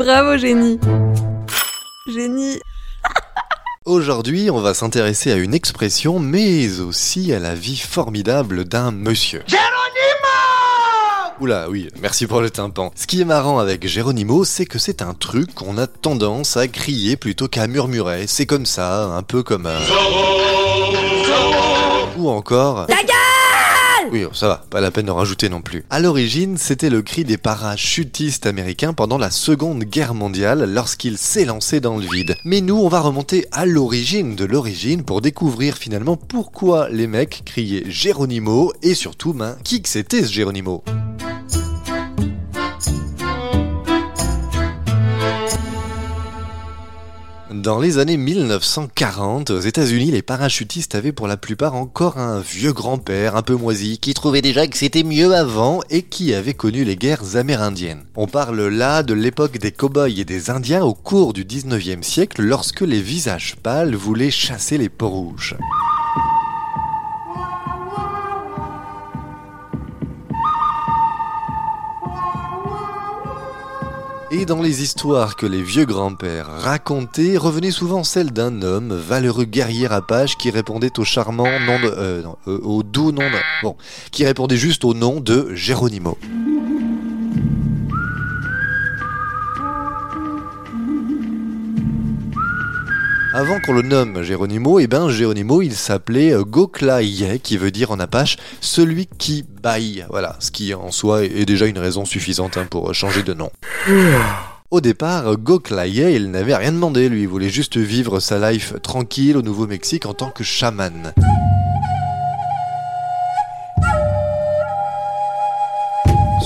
Bravo, génie. Génie. Aujourd'hui, on va s'intéresser à une expression, mais aussi à la vie formidable d'un monsieur. Oula, oui, merci pour le tympan. Ce qui est marrant avec Geronimo, c'est que c'est un truc qu'on a tendance à crier plutôt qu'à murmurer. C'est comme ça, un peu comme un... Ou encore... La gueule Oui, ça va, pas la peine de rajouter non plus. À l'origine, c'était le cri des parachutistes américains pendant la Seconde Guerre mondiale lorsqu'ils s'élançaient dans le vide. Mais nous, on va remonter à l'origine de l'origine pour découvrir finalement pourquoi les mecs criaient Geronimo et surtout, ben, qui que c'était ce Geronimo Dans les années 1940, aux États-Unis, les parachutistes avaient pour la plupart encore un vieux grand-père un peu moisi qui trouvait déjà que c'était mieux avant et qui avait connu les guerres amérindiennes. On parle là de l'époque des cow-boys et des Indiens au cours du 19e siècle lorsque les visages pâles voulaient chasser les peaux rouges. Et dans les histoires que les vieux grands-pères racontaient, revenait souvent celle d'un homme, valeureux guerrier apache, qui répondait au charmant nom de... Euh, euh, au doux nom de... Bon, qui répondait juste au nom de Geronimo. Avant qu'on le nomme Geronimo, eh ben Geronimo il s'appelait euh, Goklaye, qui veut dire en apache celui qui baille. Voilà, ce qui en soi est déjà une raison suffisante hein, pour changer de nom. Au départ, Goklaye, il n'avait rien demandé, lui, il voulait juste vivre sa life tranquille au Nouveau-Mexique en tant que chaman.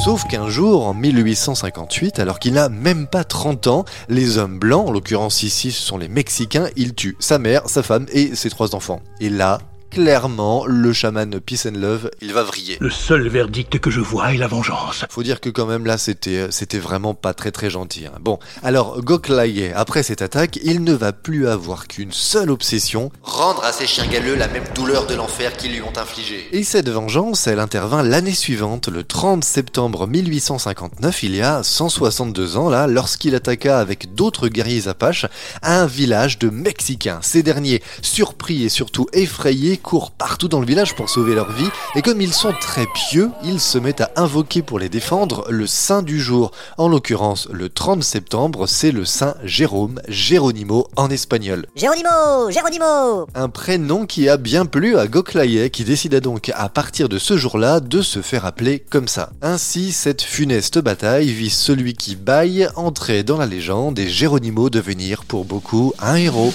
Sauf qu'un jour, en 1858, alors qu'il n'a même pas 30 ans, les hommes blancs, en l'occurrence ici ce sont les Mexicains, ils tuent sa mère, sa femme et ses trois enfants. Et là, clairement, le chaman Peace and Love, il va vriller. Le seul verdict que je vois est la vengeance. Faut dire que quand même là, c'était, c'était vraiment pas très très gentil. hein. Bon, alors Goklaye, après cette attaque, il ne va plus avoir qu'une seule obsession, Rendre à ces chiens galeux la même douleur de l'enfer qu'ils lui ont infligée. Et cette vengeance, elle intervint l'année suivante, le 30 septembre 1859, il y a 162 ans là, lorsqu'il attaqua avec d'autres guerriers apaches un village de Mexicains. Ces derniers, surpris et surtout effrayés, courent partout dans le village pour sauver leur vie, et comme ils sont très pieux, ils se mettent à invoquer pour les défendre le saint du jour. En l'occurrence, le 30 septembre, c'est le saint Jérôme, Geronimo en espagnol. Géronimo Géronimo Un prénom qui a bien plu à Goklaye, qui décida donc à partir de ce jour-là de se faire appeler comme ça. Ainsi, cette funeste bataille vit celui qui baille entrer dans la légende et Geronimo devenir pour beaucoup un héros.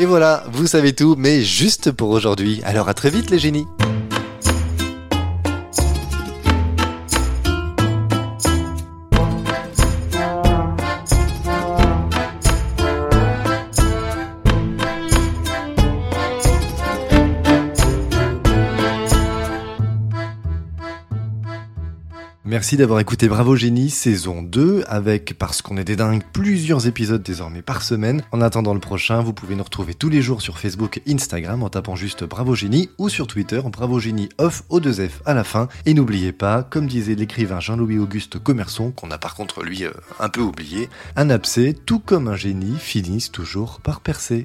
Et voilà, vous savez tout, mais juste pour aujourd'hui. Alors à très vite les génies Merci d'avoir écouté Bravo Génie saison 2 avec, parce qu'on est des dingues, plusieurs épisodes désormais par semaine. En attendant le prochain, vous pouvez nous retrouver tous les jours sur Facebook et Instagram en tapant juste Bravo Génie ou sur Twitter Bravo Génie off au 2F à la fin. Et n'oubliez pas, comme disait l'écrivain Jean-Louis Auguste Commerçon, qu'on a par contre lui euh, un peu oublié, un abcès, tout comme un génie, finissent toujours par percer.